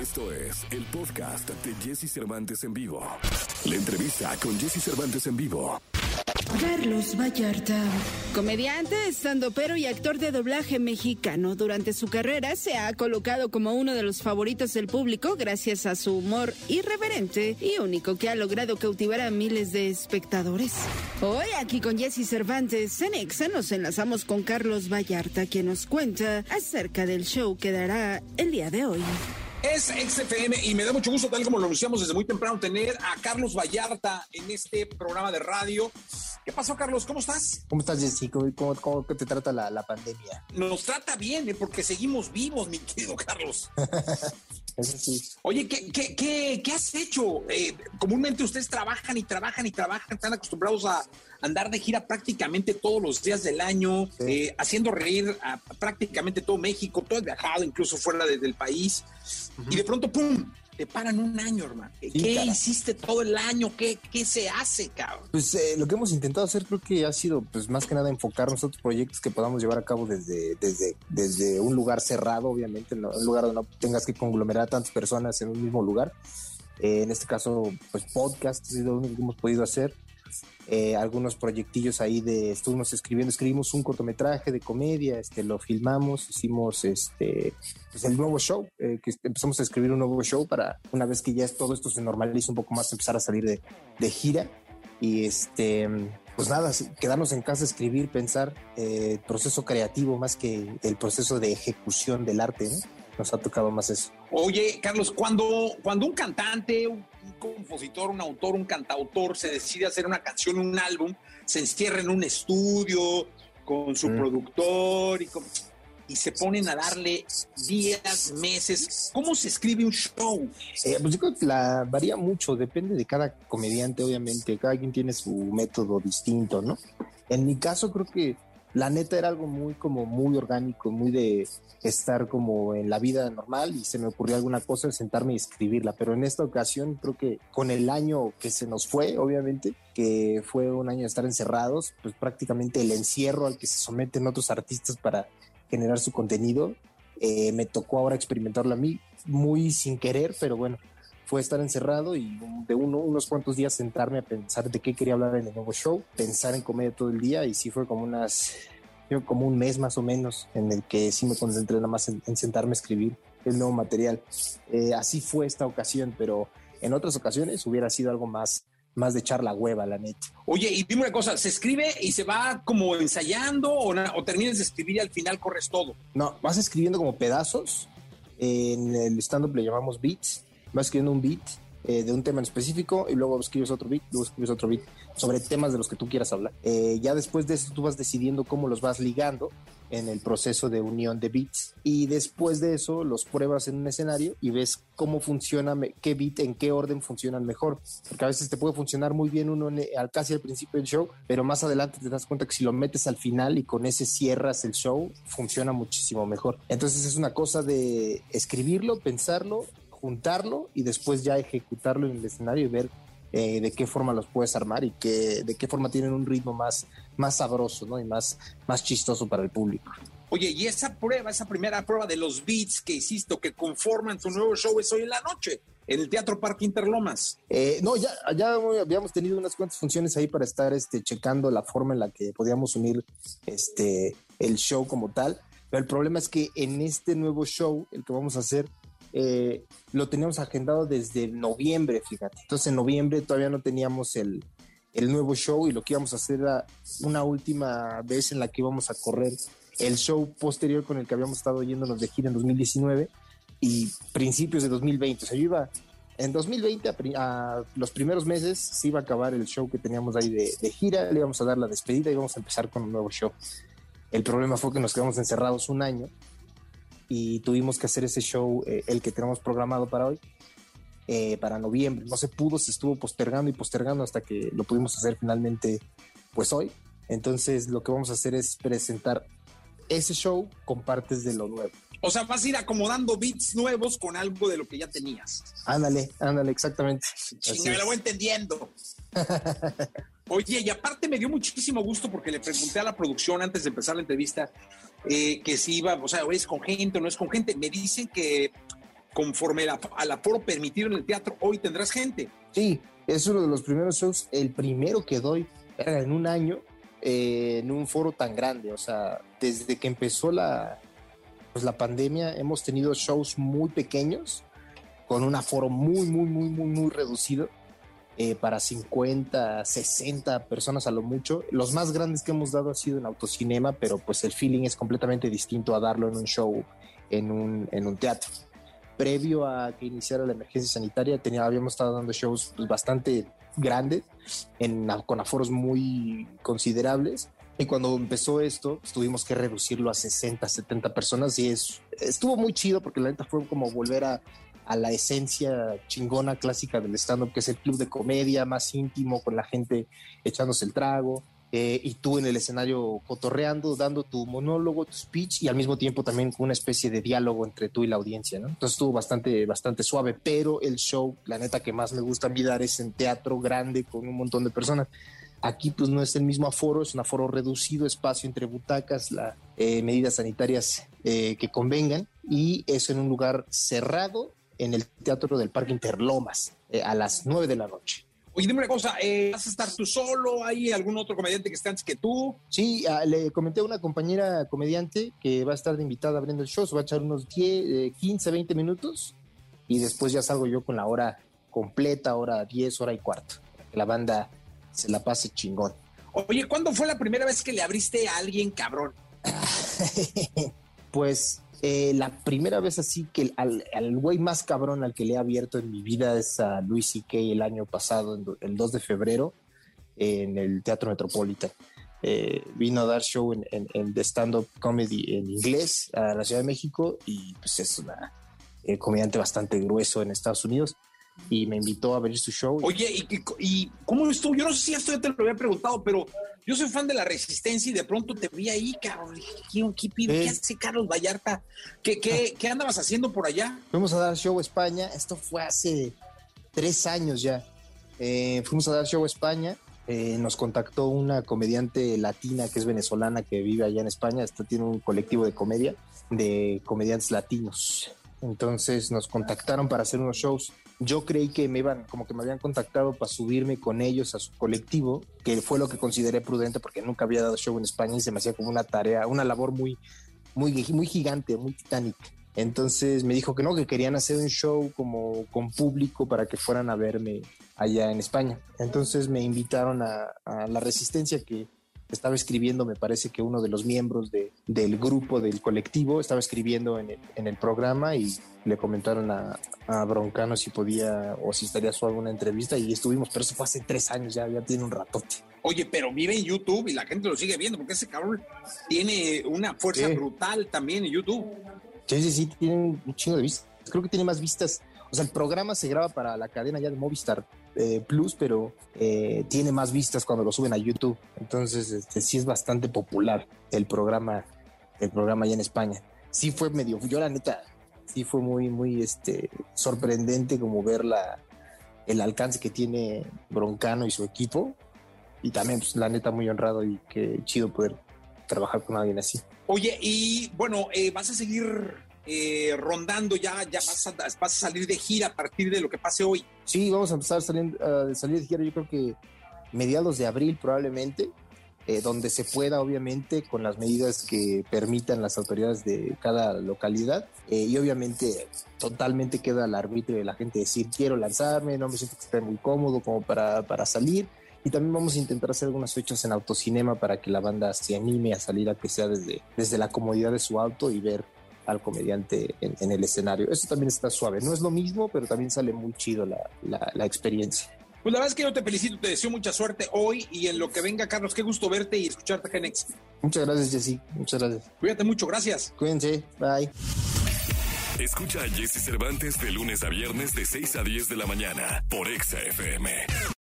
Esto es el podcast de Jesse Cervantes en vivo. La entrevista con Jesse Cervantes en vivo. Carlos Vallarta, comediante, pero y actor de doblaje mexicano. Durante su carrera se ha colocado como uno de los favoritos del público gracias a su humor irreverente y único que ha logrado cautivar a miles de espectadores. Hoy aquí con Jesse Cervantes en Exa nos enlazamos con Carlos Vallarta quien nos cuenta acerca del show que dará el día de hoy. Es XFM y me da mucho gusto, tal como lo anunciamos desde muy temprano, tener a Carlos Vallarta en este programa de radio. ¿Qué pasó, Carlos? ¿Cómo estás? ¿Cómo estás, Jessica? ¿Cómo, cómo te trata la, pandemia? Nos trata bien, ¿eh? porque seguimos vivos, mi querido Carlos. Eso sí. Oye, ¿qué, qué, qué, qué has hecho? Eh, comúnmente ustedes trabajan y trabajan y trabajan, están acostumbrados a andar de gira prácticamente todos los días del año, eh, haciendo reír a prácticamente todo México, todo el viajado, incluso fuera del país. Y de pronto, ¡pum! Te paran un año, hermano. ¿Qué hiciste todo el año? ¿Qué, qué se hace, cabrón? Pues eh, lo que hemos intentado hacer creo que ha sido, pues más que nada, enfocarnos a otros proyectos que podamos llevar a cabo desde, desde, desde un lugar cerrado, obviamente, un lugar donde no tengas que conglomerar a tantas personas en un mismo lugar. Eh, en este caso, pues podcast es lo único que hemos podido hacer. Eh, algunos proyectillos ahí de estuvimos escribiendo, escribimos un cortometraje de comedia, este lo filmamos, hicimos este pues el nuevo show, eh, que empezamos a escribir un nuevo show para una vez que ya todo esto se normaliza un poco más, empezar a salir de, de gira y este pues nada, quedarnos en casa, escribir, pensar, eh, proceso creativo más que el proceso de ejecución del arte, nos ha tocado más eso. Oye, Carlos, cuando, cuando un cantante, un compositor, un autor, un cantautor se decide hacer una canción, un álbum, se encierra en un estudio con su productor y, y, se ponen a darle días, meses. ¿Cómo se escribe un show? Eh, pues yo creo que la varía mucho, depende de cada comediante, obviamente. Cada quien tiene su método distinto, ¿no? En mi caso creo que la neta era algo muy como muy orgánico, muy de estar como en la vida normal y se me ocurrió alguna cosa, sentarme y escribirla, pero en esta ocasión creo que con el año que se nos fue, obviamente, que fue un año de estar encerrados, pues prácticamente el encierro al que se someten otros artistas para generar su contenido, eh, me tocó ahora experimentarlo a mí, muy sin querer, pero bueno, fue estar encerrado y de uno, unos cuantos días sentarme a pensar de qué quería hablar en el nuevo show, pensar en comedia todo el día y sí fue como unas, como un mes más o menos en el que sí me concentré nada más en, sentarme a escribir el nuevo material. Eh, así fue esta ocasión, pero en otras ocasiones hubiera sido algo más, más de echar la hueva, la neta. Oye, y dime una cosa, ¿se escribe y se va como ensayando o, o terminas de escribir y al final corres todo? No, vas escribiendo como pedazos. En el stand-up le llamamos beats vas escribiendo un beat eh, de un tema en específico y luego escribes otro beat, luego escribes otro beat sobre temas de los que tú quieras hablar. Eh, ya después de eso tú vas decidiendo cómo los vas ligando en el proceso de unión de beats y después de eso los pruebas en un escenario y ves cómo funciona, qué beat, en qué orden funcionan mejor. Porque a veces te puede funcionar muy bien uno al, casi al principio del show, pero más adelante te das cuenta que si lo metes al final y con ese cierras el show, funciona muchísimo mejor. Entonces es una cosa de escribirlo, pensarlo juntarlo y después ya ejecutarlo en el escenario y ver eh, de qué forma los puedes armar y que, de qué forma tienen un ritmo más, más sabroso ¿no? y más, más chistoso para el público. Oye, y esa prueba, esa primera prueba de los beats que hiciste que conforman tu nuevo show es hoy en la noche en el Teatro Parque Interlomas. Eh, no, ya, ya habíamos tenido unas cuantas funciones ahí para estar este, checando la forma en la que podíamos unir este, el show como tal. Pero el problema es que en este nuevo show, el que vamos a hacer, eh, lo teníamos agendado desde noviembre, fíjate. Entonces en noviembre todavía no teníamos el, el nuevo show y lo que íbamos a hacer era una última vez en la que íbamos a correr el show posterior con el que habíamos estado yéndonos de gira en 2019 y principios de 2020. O sea, yo iba en 2020, a, los primeros meses, se iba a acabar el show que teníamos ahí de, de, gira, le íbamos a dar la despedida y íbamos a empezar con un nuevo show. El problema fue que nos quedamos encerrados un año y tuvimos que hacer ese show, eh, el que tenemos programado para hoy, eh, para noviembre. No se pudo, se estuvo postergando y postergando hasta que lo pudimos hacer finalmente, pues hoy. Entonces lo que vamos a hacer es presentar ese show con partes de lo nuevo. O sea, vas a ir acomodando beats nuevos con algo de lo que ya tenías. Ándale, ándale, exactamente. me lo voy entendiendo. Oye, y aparte me dio muchísimo gusto porque le pregunté a la producción antes de empezar la entrevista eh, que si iba, o sea, es con gente o no es con gente. Me dicen que conforme al aforo permitido en el teatro, hoy tendrás gente. Sí, es uno de los primeros shows, el primero que doy en un año eh, en un foro tan grande. O sea, desde que empezó la, pues, la pandemia hemos tenido shows muy pequeños con un aforo muy, muy, muy, muy, muy reducido. Eh, para 50, 60 personas a lo mucho. Los más grandes que hemos dado ha sido en autocinema, pero pues el feeling es completamente distinto a darlo en un show en un, en un teatro previo a que iniciara la emergencia sanitaria, tenía, habíamos estado dando shows pues, bastante grandes, en, con aforos muy considerables. Y cuando empezó esto, pues, tuvimos que reducirlo a 60, 70 personas y es, estuvo muy chido porque la neta fue como volver a, a la esencia chingona clásica del stand-up, que es el club de comedia más íntimo, con la gente echándose el trago, eh, y tú en el escenario cotorreando, dando tu monólogo, tu speech y al mismo tiempo también con una especie de diálogo entre tú y la audiencia. Entonces estuvo bastante, bastante suave, pero el show, la neta que más me gusta dar es en teatro grande con un montón de personas. Aquí pues no es el mismo aforo, es un aforo reducido, espacio entre butacas, las eh, medidas sanitarias eh, que convengan y eso en un lugar cerrado en el Teatro del Parque Interlomas a las 9 de la noche. Oye, dime una cosa, eh, ¿vas a estar tú solo? ¿Hay algún otro comediante que esté antes que tú? Sí, ah, le comenté a una compañera comediante que va a estar de invitada abriendo el show, se va a echar unos 10, 15, 20 minutos y después ya salgo yo con la hora completa, hora 10, hora y cuarto. Que la banda se la pase chingón. Oye, ¿cuándo fue la primera vez que le abriste a alguien cabrón? pues eh, la primera vez así que al, güey más cabrón al que le he abierto en mi vida es a Luis C.K. el año pasado, el 2 de febrero, en el Teatro Metropolitan. Eh, vino a dar show en, en, stand-up comedy en inglés a la Ciudad de México y pues es un eh, comediante bastante grueso en Estados Unidos y me invitó a ver su show. Oye, ¿y, y cómo estuvo? Yo no sé si esto ya te lo había preguntado, pero yo soy fan de la Resistencia y de pronto te vi ahí, Carlos. ¿Qué, qué, qué hace Carlos Vallarta? ¿Qué, qué, ¿Qué andabas haciendo por allá? Fuimos a dar show a España. Esto fue hace tres años ya. Eh, fuimos a dar show a España. Eh, nos contactó una comediante latina que es venezolana que vive allá en España. Esta tiene un colectivo de comedia de comediantes latinos. Entonces nos contactaron para hacer unos shows yo creí que me iban, como que me habían contactado para subirme con ellos a su colectivo, que fue lo que consideré prudente porque nunca había dado show en España y se me hacía como una tarea, una labor muy, muy, muy gigante, muy titánica. Entonces me dijo que no, que querían hacer un show como con público para que fueran a verme allá en España. Entonces me invitaron a, a La Resistencia, que estaba escribiendo, me parece que uno de los miembros de, del grupo, del colectivo, estaba escribiendo en el, en el programa y le comentaron a, a, Broncano si podía o si estaría suave una entrevista y estuvimos, pero eso fue hace tres años, ya, ya tiene un ratote. Oye, pero vive en YouTube y la gente lo sigue viendo porque ese cabrón tiene una fuerza brutal también en YouTube. Sí, sí, sí, tiene un chingo de vistas. Creo que tiene más vistas. O sea, el programa se graba para la cadena ya de Movistar eh, Plus, pero eh, tiene más vistas cuando lo suben a YouTube. Entonces, este, sí es bastante popular el programa, el programa allá en España. Sí fue medio, yo la neta, sí fue muy, muy este, sorprendente como ver el alcance que tiene Broncano y su equipo. Y también, pues, la neta, muy honrado y qué chido poder trabajar con alguien así. Oye, y bueno, eh, vas a seguir eh, rondando ya, ya vas a, vas a, salir de gira a partir de lo que pase hoy. Sí, vamos a empezar a salir, salir de gira, yo creo que mediados de abril probablemente, eh, donde se pueda, obviamente, con las medidas que permitan las autoridades de cada localidad. Eh, y obviamente, totalmente queda al arbitrio de la gente decir, quiero lanzarme, no me siento que esté muy cómodo como para, para salir. Y también vamos a intentar hacer algunas fechas en autocinema para que la banda se anime a salir a que sea desde, desde la comodidad de su auto y ver al comediante en, el escenario. Eso también está suave. No es lo mismo, pero también sale muy chido la, la, experiencia. Pues la verdad es que yo te felicito, te deseo mucha suerte hoy y en lo que venga, Carlos. Qué gusto verte y escucharte, Genex. Muchas gracias, Jessy. Muchas gracias. Cuídate mucho, gracias. Cuídense. Bye. Escucha a Jesse Cervantes de lunes a viernes de 6 a 10 de la mañana por Exa FM.